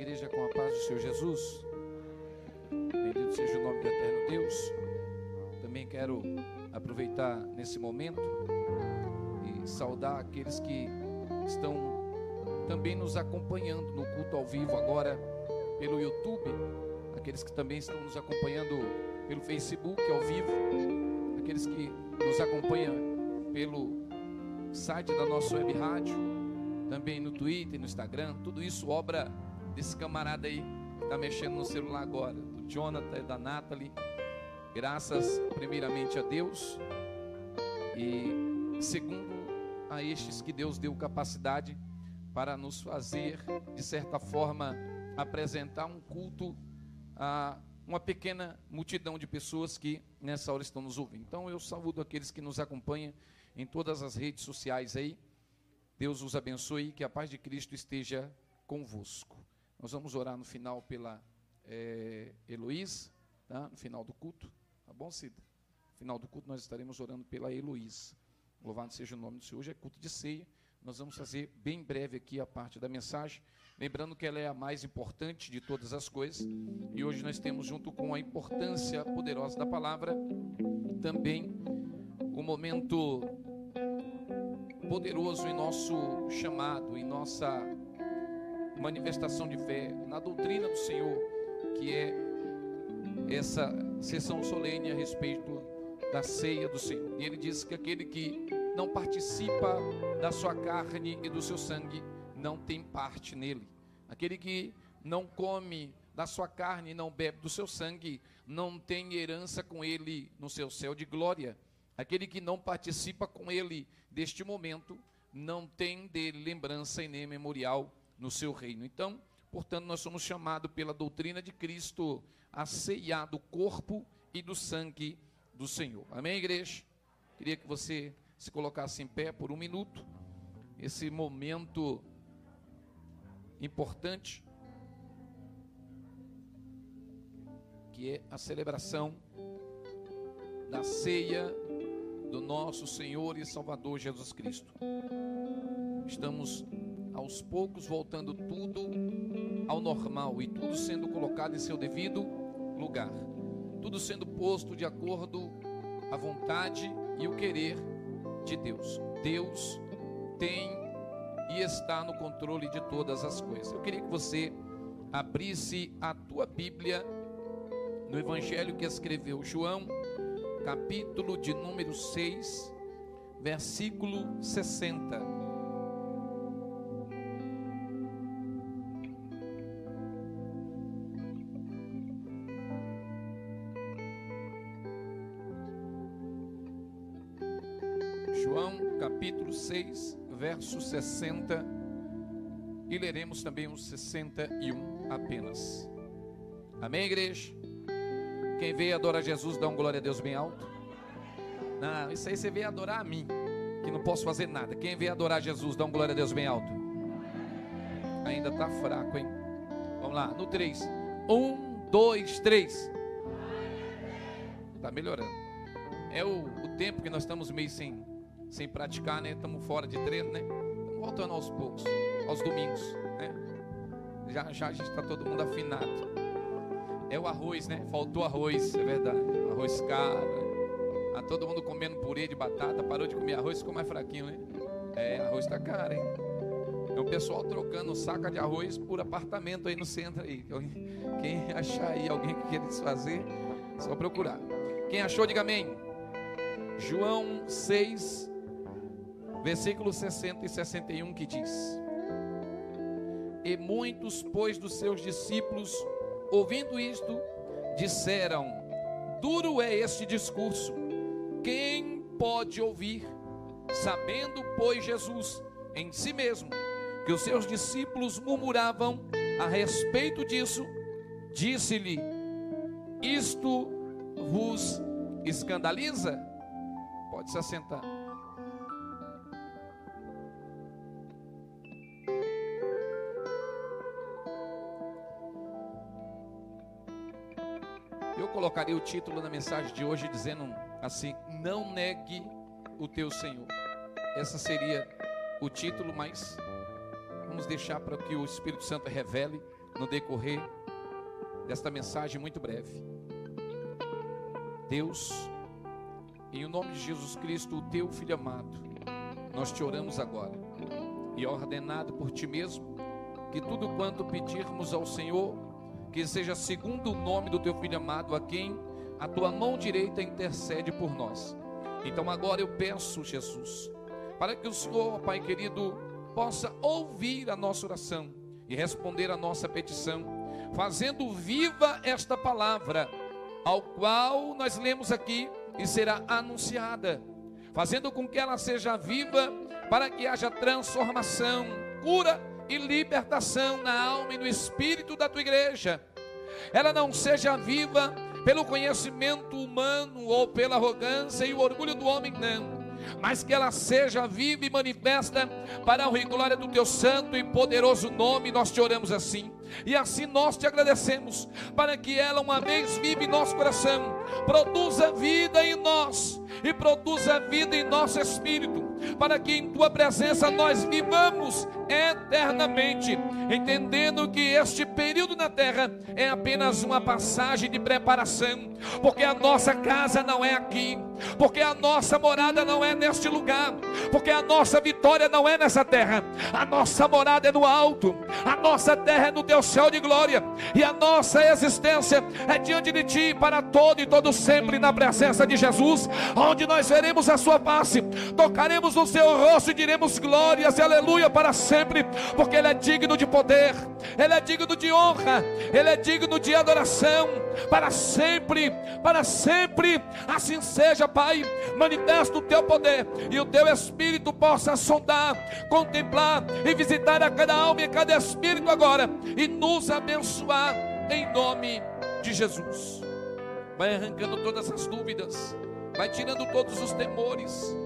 igreja com a paz do Senhor Jesus. Bendito seja o nome do eterno Deus. Também quero aproveitar nesse momento e saudar aqueles que estão também nos acompanhando no culto ao vivo agora pelo YouTube, aqueles que também estão nos acompanhando pelo Facebook ao vivo, aqueles que nos acompanham pelo site da nossa web rádio, também no Twitter, no Instagram, tudo isso obra desse camarada aí que está mexendo no celular agora, do Jonathan e da Nathalie. Graças primeiramente a Deus e segundo a estes que Deus deu capacidade para nos fazer, de certa forma, apresentar um culto a uma pequena multidão de pessoas que nessa hora estão nos ouvindo. Então eu saúdo aqueles que nos acompanham em todas as redes sociais aí. Deus os abençoe e que a paz de Cristo esteja convosco. Nós vamos orar no final pela é, Heloísa, tá? no final do culto. Tá bom, Cida? No final do culto nós estaremos orando pela Heloísa. Louvado seja o nome do Senhor. Hoje é culto de ceia. Nós vamos fazer bem breve aqui a parte da mensagem. Lembrando que ela é a mais importante de todas as coisas. E hoje nós temos, junto com a importância poderosa da palavra, também o momento poderoso em nosso chamado, em nossa manifestação de fé, na doutrina do Senhor, que é essa sessão solene a respeito da ceia do Senhor. E ele diz que aquele que não participa da sua carne e do seu sangue não tem parte nele. Aquele que não come da sua carne e não bebe do seu sangue não tem herança com ele no seu céu de glória. Aquele que não participa com ele deste momento não tem dele lembrança e nem memorial no seu reino. Então, portanto, nós somos chamados pela doutrina de Cristo a ceiar do corpo e do sangue do Senhor. Amém, igreja? Queria que você se colocasse em pé por um minuto. Esse momento importante que é a celebração da ceia do nosso Senhor e Salvador Jesus Cristo. Estamos aos poucos voltando tudo ao normal e tudo sendo colocado em seu devido lugar. Tudo sendo posto de acordo à vontade e o querer de Deus. Deus tem e está no controle de todas as coisas. Eu queria que você abrisse a tua Bíblia no evangelho que escreveu João capítulo de número 6, versículo 60. 60. E leremos também o 61 apenas. Amém, igreja? Quem veio adorar Jesus, dá um glória a Deus bem alto. Não, isso aí você veio adorar a mim, que não posso fazer nada. Quem veio adorar Jesus, dá um glória a Deus bem alto. Ainda está fraco, hein? Vamos lá, no 3. 1, 2, 3. Está melhorando. É o, o tempo que nós estamos meio sem, sem praticar, né? Estamos fora de treino, né? Voltando aos poucos, aos domingos, né? Já, já a gente está todo mundo afinado. É o arroz, né? Faltou arroz, é verdade. Arroz caro. Né? Ah, todo mundo comendo purê de batata, parou de comer arroz, ficou mais fraquinho, né? É, arroz tá caro, hein? É o pessoal trocando saca de arroz por apartamento aí no centro aí. Quem achar aí alguém que quer desfazer, só procurar. Quem achou, diga amém. João 6, versículos 60 e 61 que diz: E muitos, pois, dos seus discípulos ouvindo isto, disseram: Duro é este discurso, quem pode ouvir? Sabendo, pois, Jesus em si mesmo que os seus discípulos murmuravam a respeito disso, disse-lhe: Isto vos escandaliza? Pode se assentar. Colocaria o título da mensagem de hoje dizendo assim: Não negue o teu Senhor. Essa seria o título, mas vamos deixar para que o Espírito Santo revele no decorrer desta mensagem muito breve. Deus, em o nome de Jesus Cristo, o teu filho amado, nós te oramos agora e ordenado por ti mesmo, que tudo quanto pedirmos ao Senhor, que seja segundo o nome do teu filho amado, a quem a tua mão direita intercede por nós. Então agora eu peço, Jesus, para que o Senhor, Pai querido, possa ouvir a nossa oração e responder a nossa petição, fazendo viva esta palavra, ao qual nós lemos aqui e será anunciada, fazendo com que ela seja viva, para que haja transformação, cura e libertação na alma e no espírito da tua igreja. Ela não seja viva pelo conhecimento humano ou pela arrogância e o orgulho do homem, não. Mas que ela seja viva e manifesta para a honra e glória do teu santo e poderoso nome, nós te oramos assim. E assim nós te agradecemos, para que ela, uma vez viva em nosso coração, produza vida em nós e produza vida em nosso espírito, para que em tua presença nós vivamos eternamente, entendendo que este período na terra é apenas uma passagem de preparação, porque a nossa casa não é aqui, porque a nossa morada não é neste lugar, porque a nossa vitória não é nessa terra, a nossa morada é no alto, a nossa terra é no teu céu de glória, e a nossa existência é diante de ti para todo e todo sempre na presença de Jesus, onde nós veremos a sua face, tocaremos no seu rosto e diremos glórias e aleluia para sempre, porque Ele é digno de poder, Ele é digno de honra, Ele é digno de adoração, para sempre, para sempre, assim seja, Pai, manifesta o teu poder e o teu Espírito possa sondar, contemplar e visitar a cada alma e a cada espírito agora e nos abençoar em nome de Jesus. Vai arrancando todas as dúvidas, vai tirando todos os temores,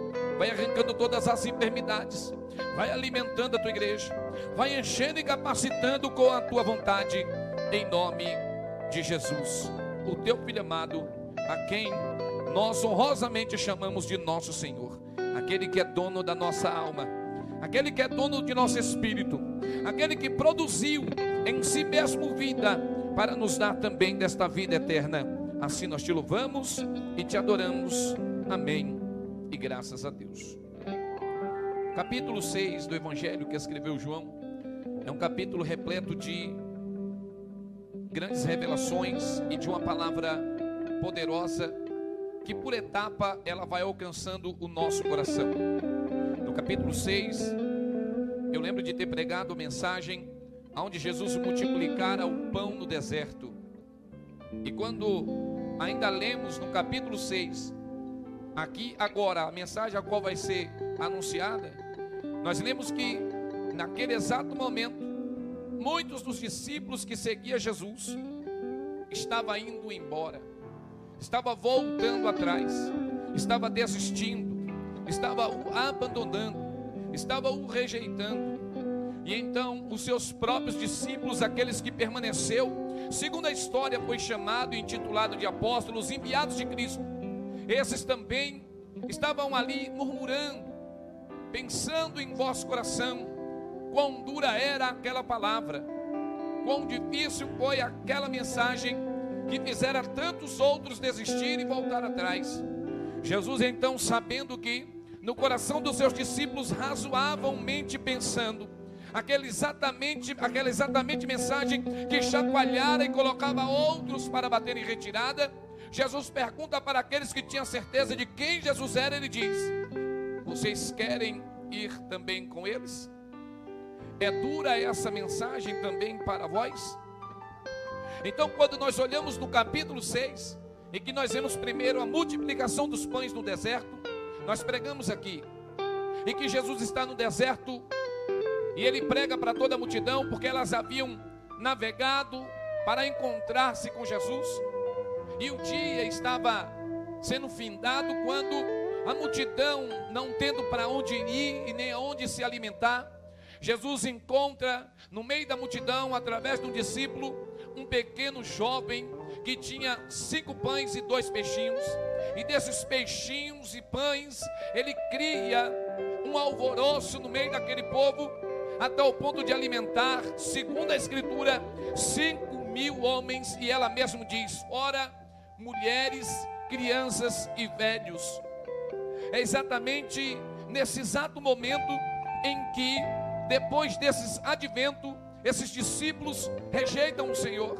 vai arrancando todas as enfermidades, vai alimentando a tua igreja, vai enchendo e capacitando com a tua vontade, em nome de Jesus, o teu filho amado, a quem nós honrosamente chamamos de nosso Senhor, aquele que é dono da nossa alma, aquele que é dono de nosso espírito, aquele que produziu em si mesmo vida para nos dar também desta vida eterna. Assim nós te louvamos e te adoramos. Amém. E graças a Deus. Capítulo 6 do Evangelho que escreveu João é um capítulo repleto de grandes revelações e de uma palavra poderosa que por etapa ela vai alcançando o nosso coração. No capítulo 6, eu lembro de ter pregado a mensagem onde Jesus multiplicara o pão no deserto. E quando ainda lemos no capítulo 6, aqui agora, a mensagem a qual vai ser anunciada, nós lemos que naquele exato momento, muitos dos discípulos que seguiam Jesus estavam indo embora, estava voltando atrás, estava desistindo, estava o abandonando, estava o rejeitando. E então os seus próprios discípulos, aqueles que permaneceu, segundo a história foi chamado e intitulado de apóstolos enviados de Cristo. Esses também estavam ali murmurando, pensando em vosso coração, quão dura era aquela palavra, quão difícil foi aquela mensagem que fizera tantos outros desistir e voltar atrás. Jesus então, sabendo que no coração dos seus discípulos razoavelmente pensando, aquela exatamente, aquela exatamente mensagem que chacoalhara e colocava outros para bater em retirada, Jesus pergunta para aqueles que tinham certeza de quem Jesus era, ele diz: Vocês querem ir também com eles? É dura essa mensagem também para vós? Então, quando nós olhamos no capítulo 6, e que nós vemos primeiro a multiplicação dos pães no deserto, nós pregamos aqui, e que Jesus está no deserto, e ele prega para toda a multidão, porque elas haviam navegado para encontrar-se com Jesus, e o dia estava sendo findado quando a multidão, não tendo para onde ir e nem aonde se alimentar, Jesus encontra no meio da multidão, através de um discípulo, um pequeno jovem que tinha cinco pães e dois peixinhos, e desses peixinhos e pães, ele cria um alvoroço no meio daquele povo, até o ponto de alimentar, segundo a Escritura, cinco mil homens, e ela mesmo diz: ora, mulheres, crianças e velhos. É exatamente nesse exato momento em que, depois desses advento, esses discípulos rejeitam o Senhor.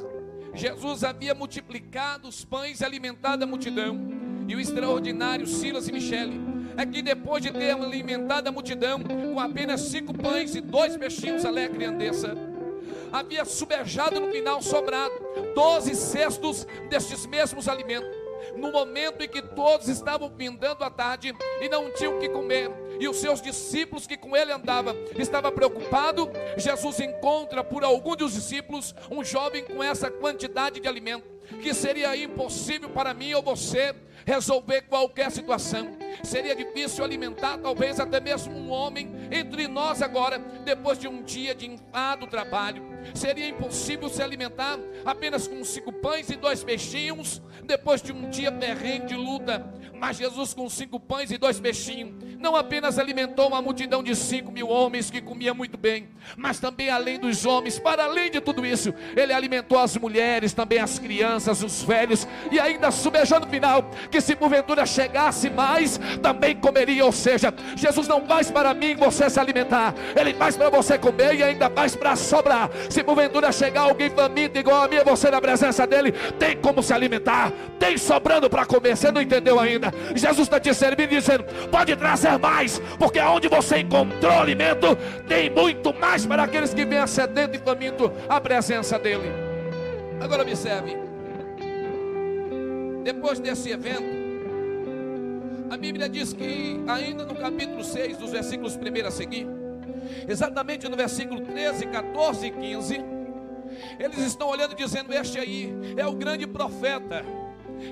Jesus havia multiplicado os pães e alimentado a multidão. E o extraordinário Silas e Michele é que depois de ter alimentado a multidão com apenas cinco pães e dois peixinhos alegre andeça, havia subejado no final sobrado doze cestos destes mesmos alimentos no momento em que todos estavam pindando a tarde e não tinham o que comer, e os seus discípulos que com ele andavam estavam preocupados, Jesus encontra por algum dos discípulos um jovem com essa quantidade de alimento, que seria impossível para mim ou você resolver qualquer situação. Seria difícil alimentar talvez até mesmo um homem entre nós agora, depois de um dia de enfado trabalho. Seria impossível se alimentar apenas com cinco pães e dois peixinhos, depois de um dia terreno de luta. Mas Jesus, com cinco pães e dois peixinhos, não apenas alimentou uma multidão de cinco mil homens que comia muito bem, mas também além dos homens, para além de tudo isso, ele alimentou as mulheres, também as crianças, os velhos, e ainda subejou no final que se porventura chegasse mais, também comeria. Ou seja, Jesus não faz para mim você se alimentar, Ele faz para você comer e ainda faz para sobrar. Se porventura chegar alguém faminto igual a mim, você na presença dele, tem como se alimentar, tem sobrando para comer. Você não entendeu ainda? Jesus está te servindo dizendo: pode trazer mais, porque onde você encontrou alimento, tem muito mais para aqueles que vêm sedento e faminto à presença dele. Agora observe. Depois desse evento, a Bíblia diz que, ainda no capítulo 6, dos versículos 1 a seguir, exatamente no versículo 13, 14 e 15, eles estão olhando dizendo: Este aí é o grande profeta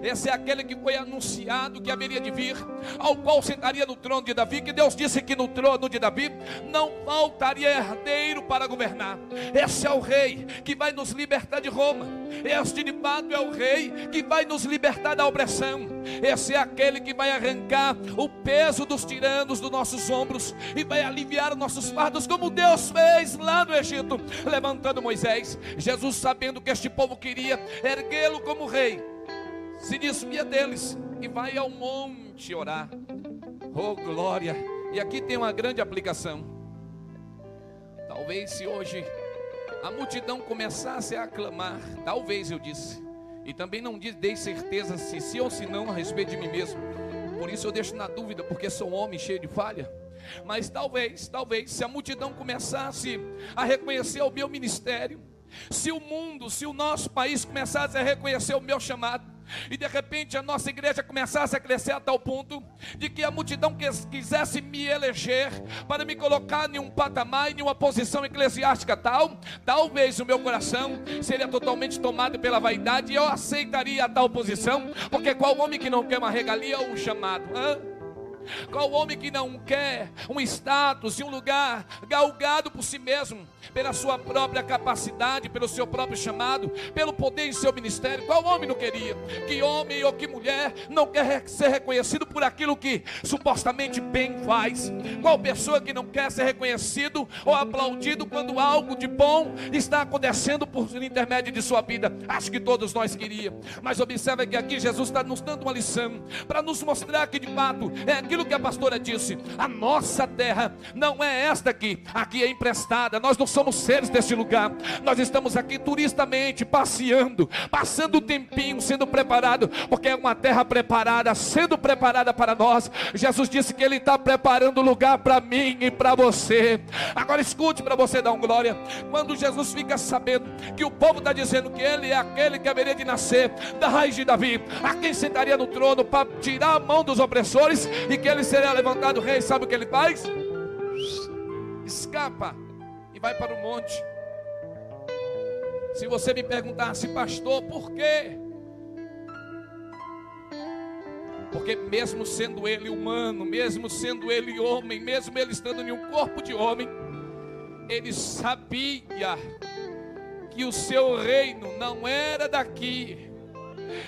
esse é aquele que foi anunciado que haveria de vir, ao qual sentaria no trono de Davi, que Deus disse que no trono de Davi não faltaria herdeiro para governar. Esse é o rei que vai nos libertar de Roma. Este de fato é o rei que vai nos libertar da opressão. Esse é aquele que vai arrancar o peso dos tiranos dos nossos ombros e vai aliviar nossos fardos, como Deus fez lá no Egito, levantando Moisés. Jesus, sabendo que este povo queria erguê-lo como rei, se desvia deles e vai ao monte orar. Oh glória! E aqui tem uma grande aplicação. Talvez se hoje a multidão começasse a aclamar, talvez eu disse, e também não dei certeza se sim ou se não a respeito de mim mesmo. Por isso eu deixo na dúvida, porque sou um homem cheio de falha. Mas talvez, talvez, se a multidão começasse a reconhecer o meu ministério, se o mundo, se o nosso país começasse a reconhecer o meu chamado, e de repente a nossa igreja começasse a crescer a tal ponto de que a multidão quisesse me eleger para me colocar em um patamar, em uma posição eclesiástica tal, talvez o meu coração seria totalmente tomado pela vaidade e eu aceitaria a tal posição, porque qual homem que não quer uma regalia ou um chamado? Hã? Qual homem que não quer um status e um lugar galgado por si mesmo, pela sua própria capacidade, pelo seu próprio chamado, pelo poder em seu ministério? Qual homem não queria? Que homem ou que mulher não quer ser reconhecido por aquilo que supostamente bem faz? Qual pessoa que não quer ser reconhecido ou aplaudido quando algo de bom está acontecendo por intermédio de sua vida? Acho que todos nós queríamos. Mas observe que aqui Jesus está nos dando uma lição para nos mostrar que de fato é aquilo que a pastora disse: a nossa terra não é esta aqui, aqui é emprestada. Nós não somos seres deste lugar, nós estamos aqui turistamente passeando, passando o tempinho, sendo preparado, porque é uma terra preparada, sendo preparada para nós. Jesus disse que Ele está preparando lugar para mim e para você. Agora escute para você dar um glória. Quando Jesus fica sabendo que o povo está dizendo que Ele é aquele que haveria de nascer da raiz de Davi, a quem sentaria no trono para tirar a mão dos opressores e que ele será levantado rei, sabe o que ele faz? Escapa e vai para o monte. Se você me perguntasse, pastor, por quê? Porque mesmo sendo ele humano, mesmo sendo ele homem, mesmo ele estando em um corpo de homem, ele sabia que o seu reino não era daqui,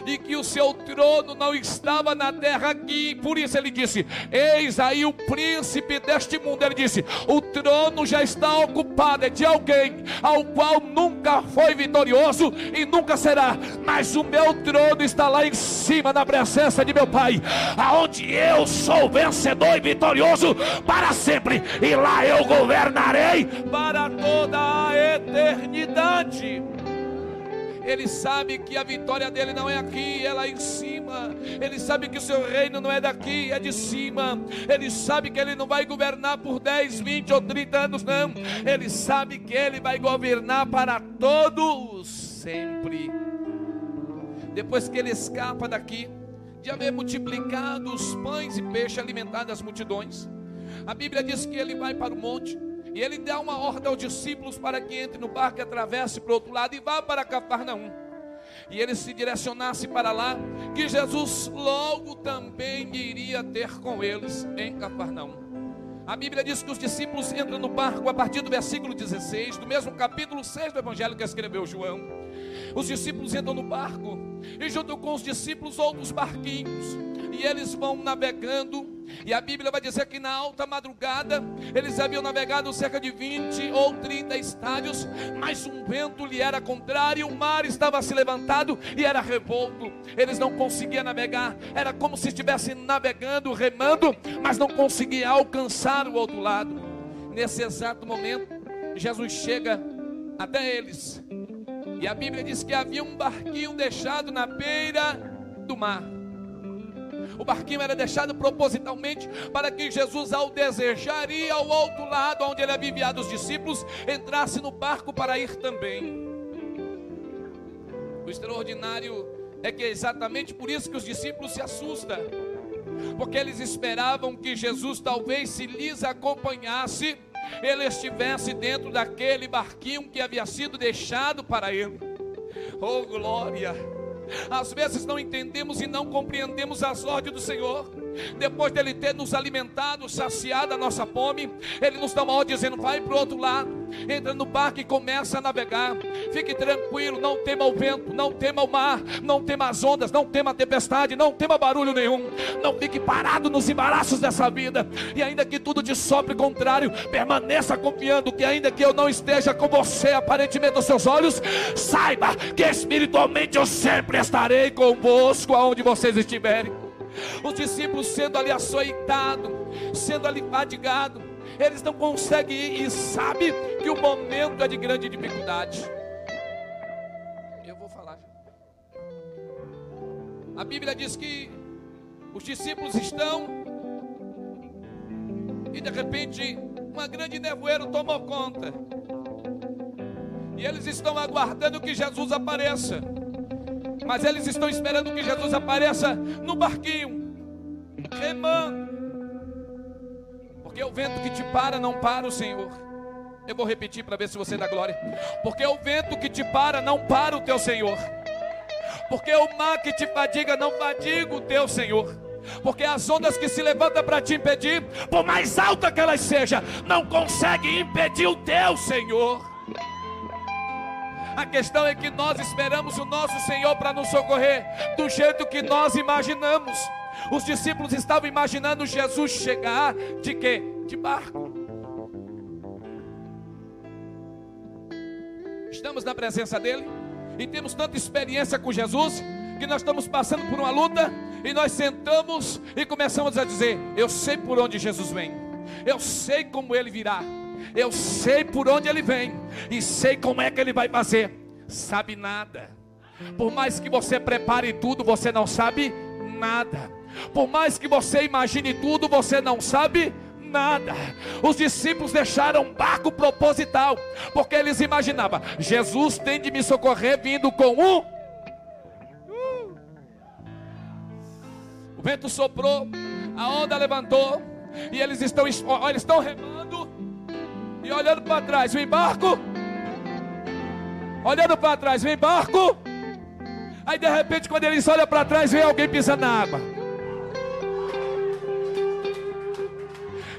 e que o seu trono não estava na terra aqui. Por isso ele disse: Eis aí o príncipe deste mundo. Ele disse: O trono já está ocupado é de alguém ao qual nunca foi vitorioso e nunca será, mas o meu trono está lá em cima na presença de meu Pai, aonde eu sou vencedor e vitorioso para sempre, e lá eu governarei para toda a eternidade. Ele sabe que a vitória dele não é aqui, é lá em cima. Ele sabe que o seu reino não é daqui, é de cima. Ele sabe que ele não vai governar por 10, 20 ou 30 anos, não. Ele sabe que ele vai governar para todos sempre. Depois que ele escapa daqui, de haver multiplicado os pães e peixes alimentado as multidões, a Bíblia diz que ele vai para o monte e ele dá uma ordem aos discípulos para que entre no barco atravesse para o outro lado e vá para Cafarnaum. E ele se direcionasse para lá, que Jesus logo também iria ter com eles em Cafarnaum. A Bíblia diz que os discípulos entram no barco a partir do versículo 16, do mesmo capítulo 6 do Evangelho que escreveu João. Os discípulos entram no barco e junto com os discípulos outros barquinhos, e eles vão navegando e a Bíblia vai dizer que na alta madrugada eles haviam navegado cerca de 20 ou 30 estádios, mas um vento lhe era contrário, o mar estava se levantado e era revolto. Eles não conseguiam navegar, era como se estivessem navegando, remando, mas não conseguiam alcançar o outro lado. Nesse exato momento, Jesus chega até eles. E a Bíblia diz que havia um barquinho deixado na beira do mar. O barquinho era deixado propositalmente para que Jesus, ao desejar ir ao outro lado, onde ele havia enviado os discípulos, entrasse no barco para ir também. O extraordinário é que é exatamente por isso que os discípulos se assustam, porque eles esperavam que Jesus talvez se lhes acompanhasse, ele estivesse dentro daquele barquinho que havia sido deixado para ele. Oh glória! Às vezes não entendemos e não compreendemos as ordens do Senhor. Depois dele ter nos alimentado, saciado a nossa fome, ele nos dá uma ordem dizendo: vai para o outro lado, entra no barco e começa a navegar. Fique tranquilo, não tema o vento, não tema o mar, não tema as ondas, não tema a tempestade, não tema barulho nenhum. Não fique parado nos embaraços dessa vida. E ainda que tudo te sopre contrário, permaneça confiando que ainda que eu não esteja com você, aparentemente aos seus olhos, saiba que espiritualmente eu sempre estarei convosco aonde vocês estiverem. Os discípulos sendo ali açoitados, sendo ali fadigados, eles não conseguem ir e sabe que o momento é de grande dificuldade. Eu vou falar. A Bíblia diz que os discípulos estão e de repente uma grande nevoeiro tomou conta. E eles estão aguardando que Jesus apareça. Mas eles estão esperando que Jesus apareça no barquinho, remando. Porque o vento que te para não para o Senhor. Eu vou repetir para ver se você dá glória. Porque o vento que te para não para o teu Senhor. Porque o mar que te fadiga não fadiga o teu Senhor. Porque as ondas que se levantam para te impedir, por mais alta que elas sejam, não conseguem impedir o teu Senhor. A questão é que nós esperamos o nosso Senhor para nos socorrer do jeito que nós imaginamos. Os discípulos estavam imaginando Jesus chegar de quê? De barco. Estamos na presença dele e temos tanta experiência com Jesus que nós estamos passando por uma luta e nós sentamos e começamos a dizer: Eu sei por onde Jesus vem, eu sei como ele virá. Eu sei por onde ele vem e sei como é que ele vai fazer. Sabe nada. Por mais que você prepare tudo, você não sabe nada. Por mais que você imagine tudo, você não sabe nada. Os discípulos deixaram um barco proposital, porque eles imaginavam: Jesus tem de me socorrer vindo com um. O vento soprou, a onda levantou, e eles estão, eles estão remando e olhando para trás, vem barco. Olhando para trás, vem barco. Aí de repente, quando eles olham para trás, vem alguém pisando na água.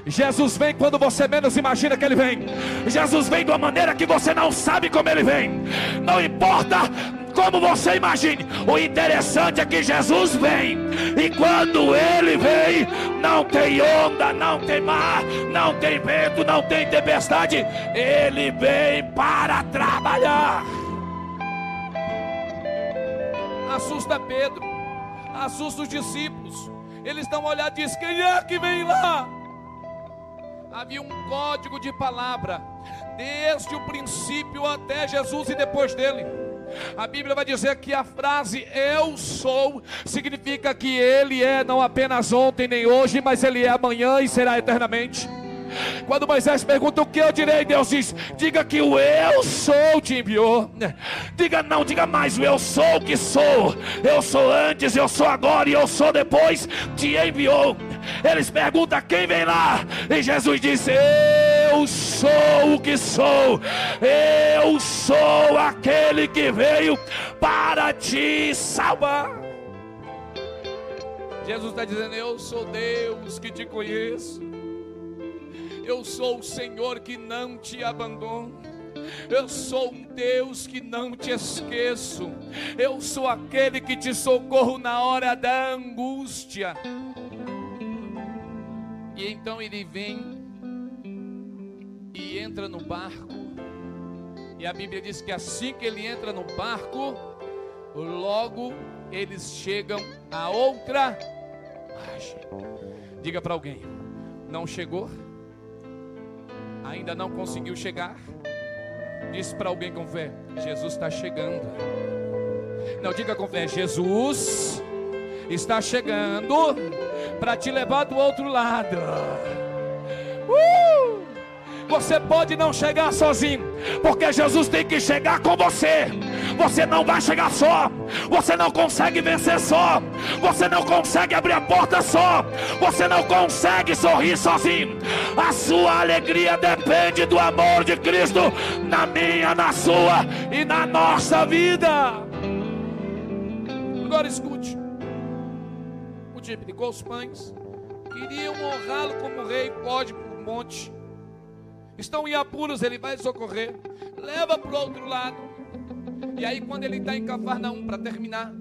Jesus vem quando você menos imagina que ele vem. Jesus vem de uma maneira que você não sabe como ele vem. Não importa como você imagine. O interessante é que Jesus vem, e quando ele vem, não tem onda, não tem mar, não tem vento, não tem tempestade, ele vem para trabalhar. Assusta Pedro, assusta os discípulos. Eles estão olhando e dizem: Quem é que vem lá? Havia um código de palavra, desde o princípio até Jesus e depois dele. A Bíblia vai dizer que a frase eu sou significa que ele é não apenas ontem nem hoje, mas ele é amanhã e será eternamente. Quando Moisés pergunta o que eu direi, Deus diz: diga que o eu sou te enviou. Diga não, diga mais o eu sou que sou. Eu sou antes, eu sou agora e eu sou depois, te enviou. Eles perguntam quem vem lá, e Jesus disse: Eu sou o que sou, eu sou aquele que veio para te salvar. Jesus está dizendo: Eu sou Deus que te conheço. Eu sou o Senhor que não te abandono. Eu sou um Deus que não te esqueço. Eu sou aquele que te socorro na hora da angústia. E então ele vem e entra no barco. E a Bíblia diz que assim que ele entra no barco, logo eles chegam a outra margem. Diga para alguém: não chegou? ainda não conseguiu chegar, diz para alguém com fé: Jesus está chegando. Não diga com fé: Jesus está chegando para te levar do outro lado. Uh! Você pode não chegar sozinho, porque Jesus tem que chegar com você. Você não vai chegar só. Você não consegue vencer só. Você não consegue abrir a porta só. Você não consegue sorrir sozinho. A sua alegria depende do amor de Cristo na minha, na sua e na nossa vida. Agora escute. Multiplicou os pães. Queriam honrá-lo como rei, pode por monte estão em apuros, ele vai socorrer, leva para o outro lado. E aí, quando ele está em Cafarnaum, para terminar,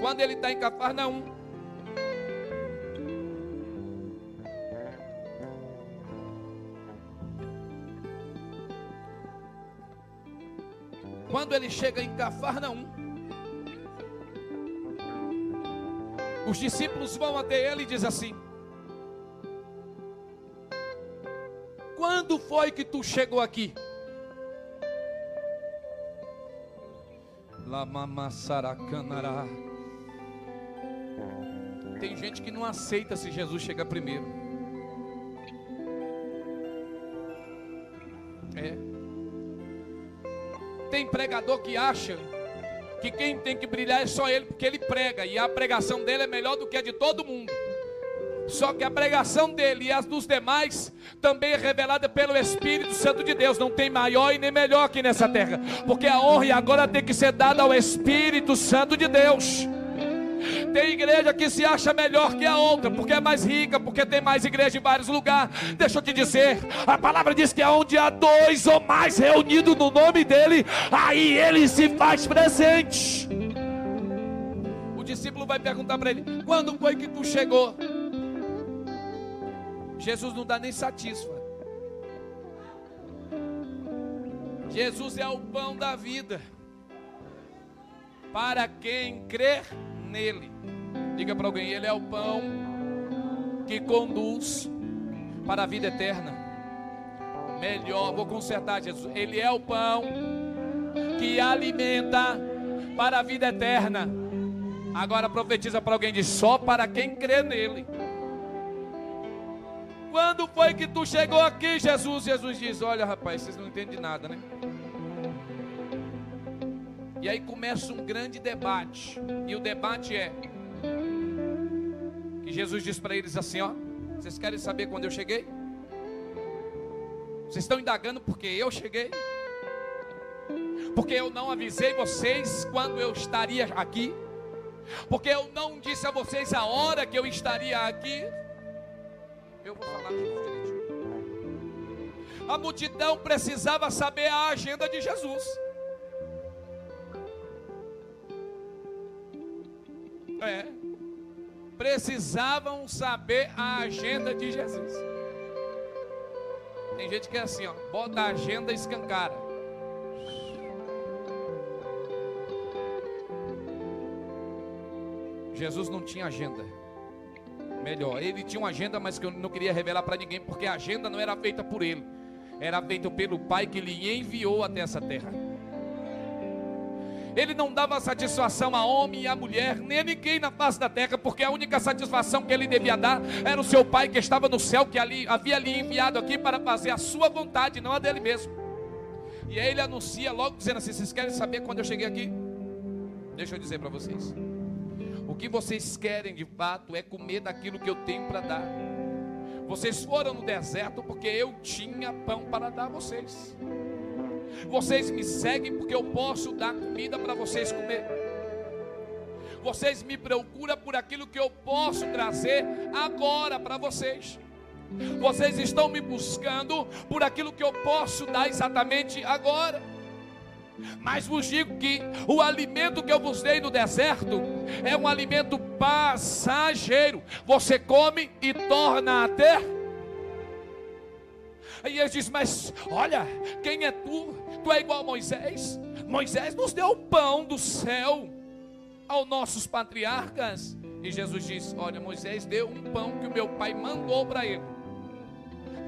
quando ele está em Cafarnaum, quando ele chega em Cafarnaum, os discípulos vão até ele e dizem assim: Quando foi que tu chegou aqui? Tem gente que não aceita se Jesus chega primeiro. É. Tem pregador que acha que quem tem que brilhar é só ele, porque ele prega e a pregação dele é melhor do que a de todo mundo. Só que a pregação dele e as dos demais também é revelada pelo Espírito Santo de Deus. Não tem maior e nem melhor aqui nessa terra, porque a honra agora tem que ser dada ao Espírito Santo de Deus. Tem igreja que se acha melhor que a outra, porque é mais rica, porque tem mais igreja em vários lugares. Deixa eu te dizer, a palavra diz que onde há dois ou mais reunidos no nome dele, aí ele se faz presente. O discípulo vai perguntar para ele: quando foi que tu chegou? Jesus não dá nem satisfa. Jesus é o pão da vida. Para quem crer nele. Diga para alguém, ele é o pão que conduz para a vida eterna. Melhor, vou consertar Jesus. Ele é o pão que alimenta para a vida eterna. Agora profetiza para alguém de só para quem crê nele. Quando foi que tu chegou aqui, Jesus? Jesus diz: Olha, rapaz, vocês não entendem nada, né? E aí começa um grande debate. E o debate é que Jesus diz para eles assim, ó: Vocês querem saber quando eu cheguei? Vocês estão indagando porque eu cheguei? Porque eu não avisei vocês quando eu estaria aqui? Porque eu não disse a vocês a hora que eu estaria aqui? eu vou falar tudo direitinho. A multidão precisava saber a agenda de Jesus. É. Precisavam saber a agenda de Jesus. Tem gente que é assim, ó, bota a agenda e escancara. Jesus não tinha agenda. Melhor, ele tinha uma agenda, mas que eu não queria revelar para ninguém, porque a agenda não era feita por ele, era feita pelo Pai que lhe enviou até essa terra. Ele não dava satisfação a homem e a mulher, nem a ninguém na face da terra, porque a única satisfação que ele devia dar era o seu Pai que estava no céu, que ali, havia lhe enviado aqui para fazer a sua vontade, não a dele mesmo. E aí ele anuncia logo dizendo assim: Vocês querem saber quando eu cheguei aqui? Deixa eu dizer para vocês. O que vocês querem de fato é comer daquilo que eu tenho para dar. Vocês foram no deserto porque eu tinha pão para dar a vocês. Vocês me seguem porque eu posso dar comida para vocês comer. Vocês me procuram por aquilo que eu posso trazer agora para vocês. Vocês estão me buscando por aquilo que eu posso dar exatamente agora. Mas vos digo que o alimento que eu vos dei no deserto é um alimento passageiro. Você come e torna a ter Aí ele diz: Mas olha, quem é tu? Tu é igual a Moisés? Moisés nos deu o pão do céu aos nossos patriarcas. E Jesus diz: Olha, Moisés deu um pão que o meu pai mandou para ele.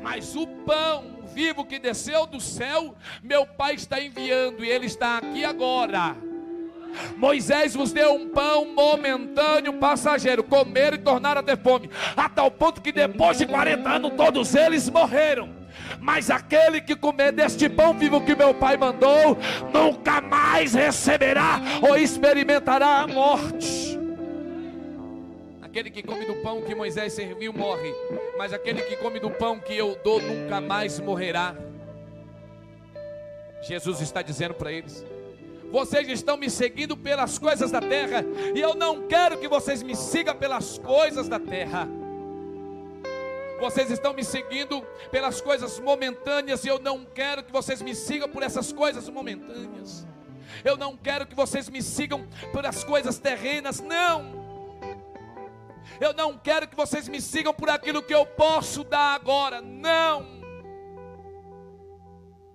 Mas o pão vivo que desceu do céu, meu pai está enviando e ele está aqui agora. Moisés vos deu um pão momentâneo, passageiro, comer e tornar a ter fome, a tal ponto que depois de 40 anos todos eles morreram mas aquele que comer deste pão vivo que meu Pai mandou, nunca mais receberá ou experimentará a morte. Aquele que come do pão que Moisés serviu morre, mas aquele que come do pão que eu dou nunca mais morrerá. Jesus está dizendo para eles: vocês estão me seguindo pelas coisas da terra, e eu não quero que vocês me sigam pelas coisas da terra. Vocês estão me seguindo pelas coisas momentâneas e eu não quero que vocês me sigam por essas coisas momentâneas. Eu não quero que vocês me sigam por as coisas terrenas, não. Eu não quero que vocês me sigam por aquilo que eu posso dar agora, não.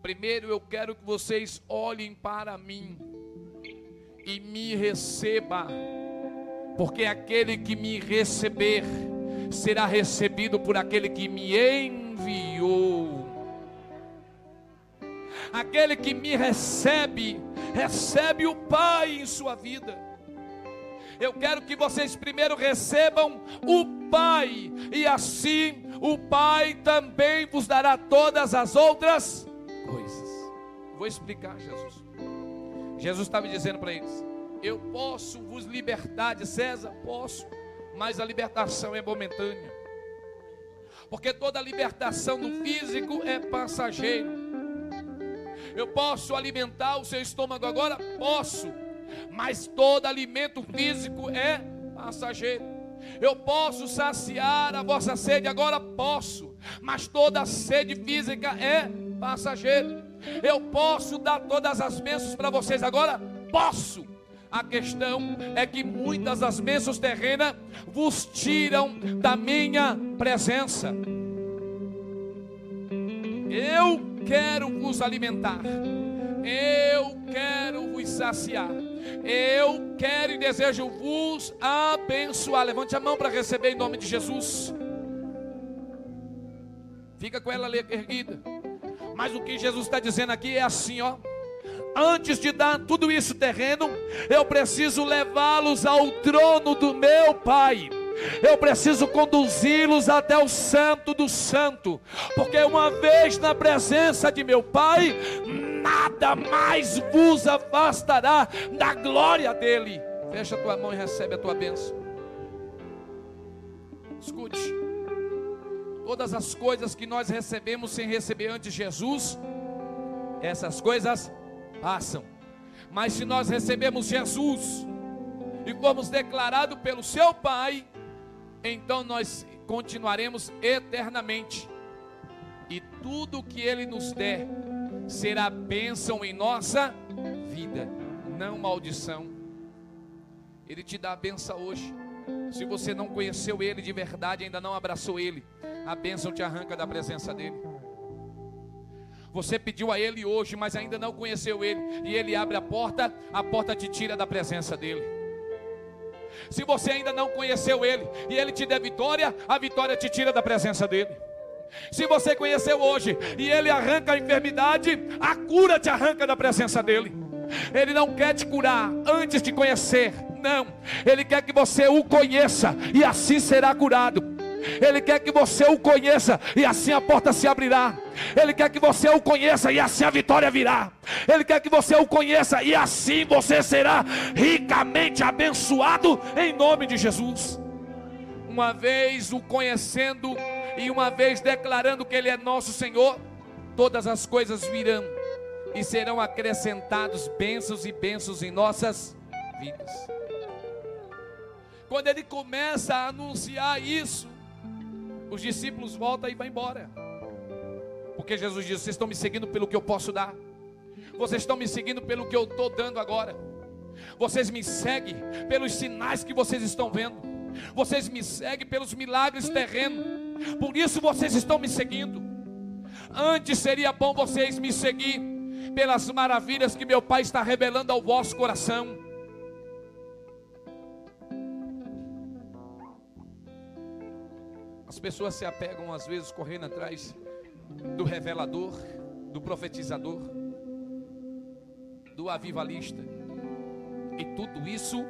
Primeiro eu quero que vocês olhem para mim e me receba, porque aquele que me receber, será recebido por aquele que me enviou. Aquele que me recebe, recebe o Pai em sua vida. Eu quero que vocês primeiro recebam o Pai, e assim o Pai também vos dará todas as outras coisas. Vou explicar, Jesus. Jesus estava dizendo para eles: Eu posso vos libertar de César? Posso mas a libertação é momentânea. Porque toda libertação do físico é passageiro. Eu posso alimentar o seu estômago agora? Posso. Mas todo alimento físico é passageiro. Eu posso saciar a vossa sede agora? Posso. Mas toda sede física é passageiro. Eu posso dar todas as bênçãos para vocês agora? Posso a questão é que muitas das bênçãos terrenas vos tiram da minha presença. Eu quero vos alimentar. Eu quero vos saciar. Eu quero e desejo vos abençoar. Levante a mão para receber em nome de Jesus. Fica com ela erguida. Mas o que Jesus está dizendo aqui é assim, ó antes de dar tudo isso terreno, eu preciso levá-los ao trono do meu Pai. Eu preciso conduzi-los até o Santo do Santo, porque uma vez na presença de meu Pai, nada mais vos afastará da glória dele. Fecha a tua mão e recebe a tua bênção. Escute, todas as coisas que nós recebemos sem receber antes Jesus, essas coisas passam. Mas se nós recebemos Jesus e fomos declarados pelo seu Pai, então nós continuaremos eternamente. E tudo que Ele nos der será bênção em nossa vida, não maldição. Ele te dá a benção hoje. Se você não conheceu Ele de verdade, ainda não abraçou Ele, a bênção te arranca da presença dEle. Você pediu a Ele hoje, mas ainda não conheceu Ele, e Ele abre a porta, a porta te tira da presença dEle. Se você ainda não conheceu Ele, e Ele te der vitória, a vitória te tira da presença dEle. Se você conheceu hoje, e Ele arranca a enfermidade, a cura te arranca da presença dEle. Ele não quer te curar antes de conhecer, não. Ele quer que você o conheça, e assim será curado. Ele quer que você o conheça e assim a porta se abrirá. Ele quer que você o conheça e assim a vitória virá. Ele quer que você o conheça e assim você será ricamente abençoado em nome de Jesus. Uma vez o conhecendo e uma vez declarando que Ele é nosso Senhor, todas as coisas virão e serão acrescentados bênçãos e bênçãos em nossas vidas. Quando ele começa a anunciar isso, os discípulos voltam e vão embora. Porque Jesus diz: Vocês estão me seguindo pelo que eu posso dar. Vocês estão me seguindo pelo que eu estou dando agora. Vocês me seguem pelos sinais que vocês estão vendo. Vocês me seguem pelos milagres terrenos. Por isso vocês estão me seguindo. Antes seria bom vocês me seguir pelas maravilhas que meu Pai está revelando ao vosso coração. As pessoas se apegam às vezes correndo atrás do revelador, do profetizador, do avivalista. E tudo isso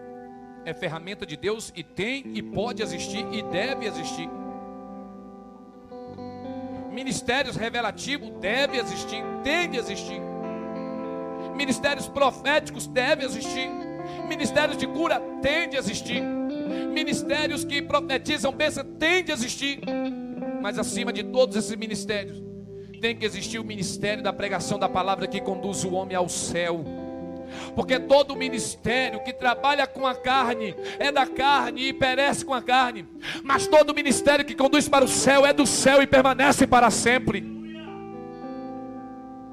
é ferramenta de Deus e tem e pode existir e deve existir. Ministérios revelativos deve existir, tem de existir. Ministérios proféticos deve existir. Ministérios de cura tem de existir ministérios que profetizam bênção tem de existir, mas acima de todos esses ministérios, tem que existir o ministério da pregação da palavra que conduz o homem ao céu. Porque todo ministério que trabalha com a carne é da carne e perece com a carne, mas todo ministério que conduz para o céu é do céu e permanece para sempre.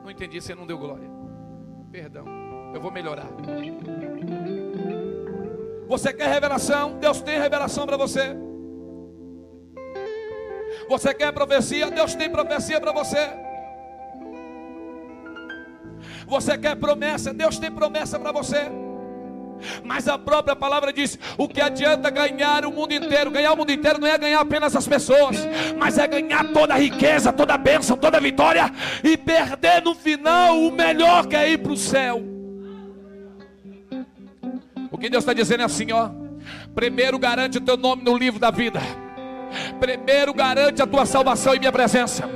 Não entendi, você não deu glória. Perdão, eu vou melhorar. Você quer revelação? Deus tem revelação para você. Você quer profecia? Deus tem profecia para você. Você quer promessa? Deus tem promessa para você. Mas a própria palavra diz: o que adianta ganhar o mundo inteiro? Ganhar o mundo inteiro não é ganhar apenas as pessoas, mas é ganhar toda a riqueza, toda a bênção, toda a vitória e perder no final o melhor que é ir para o céu. O que Deus está dizendo é assim, ó. Primeiro garante o teu nome no livro da vida. Primeiro garante a tua salvação em minha presença.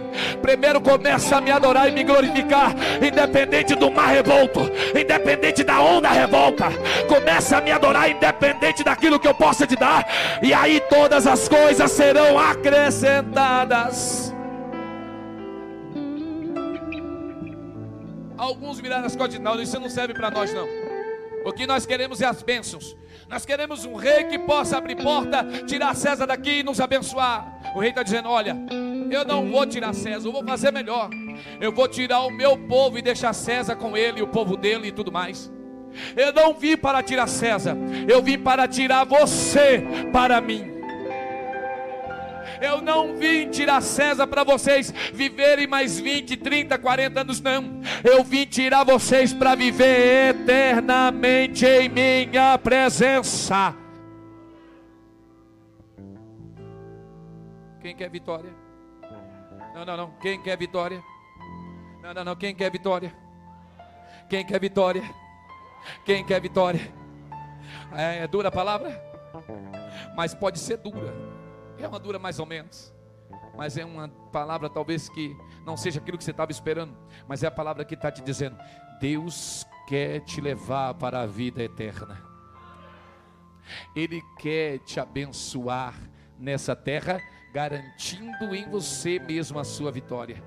Primeiro começa a me adorar e me glorificar, independente do mar revolto, independente da onda revolta. Começa a me adorar independente daquilo que eu possa te dar, e aí todas as coisas serão acrescentadas. Alguns viraram as costas, não, isso não serve para nós não. O que nós queremos é as bênçãos. Nós queremos um rei que possa abrir porta, tirar César daqui e nos abençoar. O rei está dizendo: Olha, eu não vou tirar César, eu vou fazer melhor. Eu vou tirar o meu povo e deixar César com ele, o povo dele e tudo mais. Eu não vim para tirar César, eu vim para tirar você para mim. Eu não vim tirar César para vocês viverem mais 20, 30, 40 anos, não. Eu vim tirar vocês para viver eternamente em minha presença. Quem quer vitória? Não, não, não. Quem quer vitória? Não, não, não. Quem quer vitória? Quem quer vitória? Quem quer vitória? É, é dura a palavra? Mas pode ser dura. É uma dura mais ou menos. Mas é uma palavra talvez que não seja aquilo que você estava esperando. Mas é a palavra que está te dizendo: Deus quer te levar para a vida eterna. Ele quer te abençoar nessa terra, garantindo em você mesmo a sua vitória.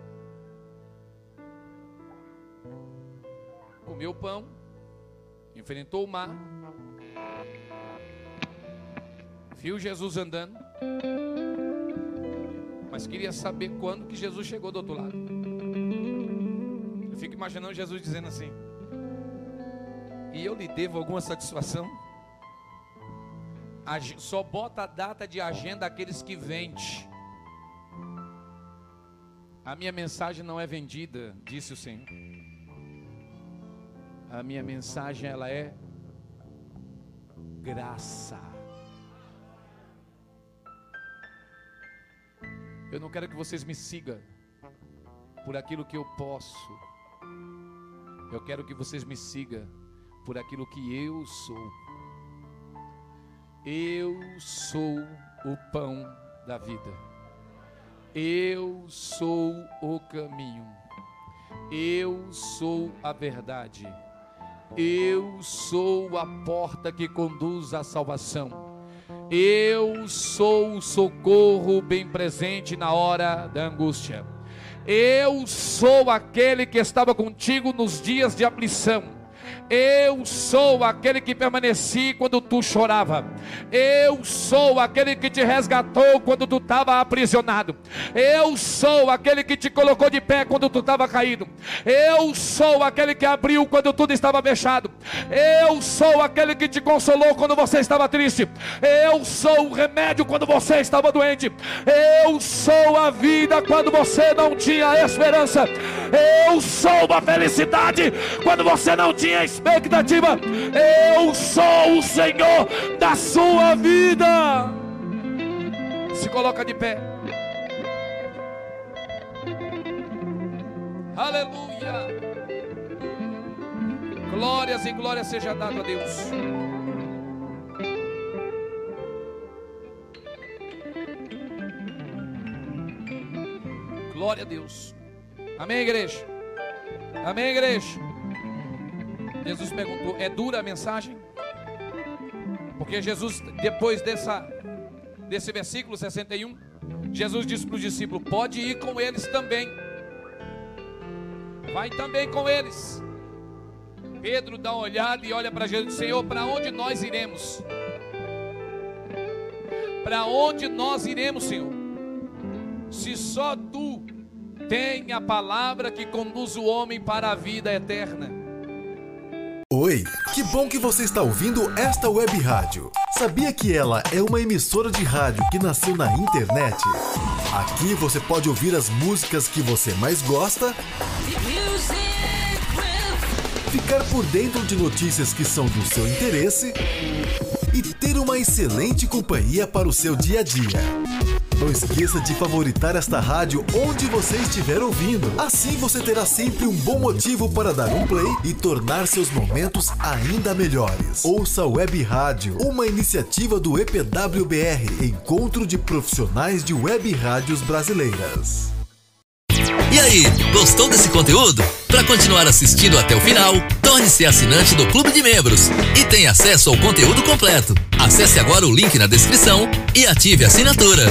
Comeu pão, enfrentou o mar, viu Jesus andando, mas queria saber quando que Jesus chegou do outro lado. Eu fico imaginando Jesus dizendo assim: E eu lhe devo alguma satisfação? só bota a data de agenda aqueles que vendem. A minha mensagem não é vendida, disse o Senhor. A minha mensagem ela é graça. Eu não quero que vocês me sigam por aquilo que eu posso. Eu quero que vocês me sigam por aquilo que eu sou. Eu sou o pão da vida. Eu sou o caminho. Eu sou a verdade. Eu sou a porta que conduz à salvação. Eu sou o socorro bem presente na hora da angústia. Eu sou aquele que estava contigo nos dias de aflição. Eu sou aquele que permaneci quando tu chorava. Eu sou aquele que te resgatou quando tu estava aprisionado. Eu sou aquele que te colocou de pé quando tu estava caído. Eu sou aquele que abriu quando tudo estava fechado. Eu sou aquele que te consolou quando você estava triste. Eu sou o remédio quando você estava doente. Eu sou a vida quando você não tinha esperança. Eu sou a felicidade quando você não tinha esperança expectativa. Eu sou o Senhor da sua vida. Se coloca de pé. Aleluia. Glórias e glórias seja dado a Deus. Glória a Deus. Amém, igreja. Amém, igreja. Jesus perguntou: É dura a mensagem? Porque Jesus, depois dessa, desse versículo 61, Jesus disse para os discípulos: Pode ir com eles também. Vai também com eles. Pedro dá uma olhada e olha para Jesus: Senhor, para onde nós iremos? Para onde nós iremos, Senhor? Se só tu tem a palavra que conduz o homem para a vida eterna. Que bom que você está ouvindo esta web rádio. Sabia que ela é uma emissora de rádio que nasceu na internet? Aqui você pode ouvir as músicas que você mais gosta, ficar por dentro de notícias que são do seu interesse e ter uma excelente companhia para o seu dia a dia. Não esqueça de favoritar esta rádio onde você estiver ouvindo. Assim você terá sempre um bom motivo para dar um play e tornar seus momentos ainda melhores. Ouça Web Rádio, uma iniciativa do EPWBR, Encontro de Profissionais de Web Rádios Brasileiras. E aí, gostou desse conteúdo? Para continuar assistindo até o final, torne-se assinante do Clube de Membros e tenha acesso ao conteúdo completo. Acesse agora o link na descrição e ative a assinatura.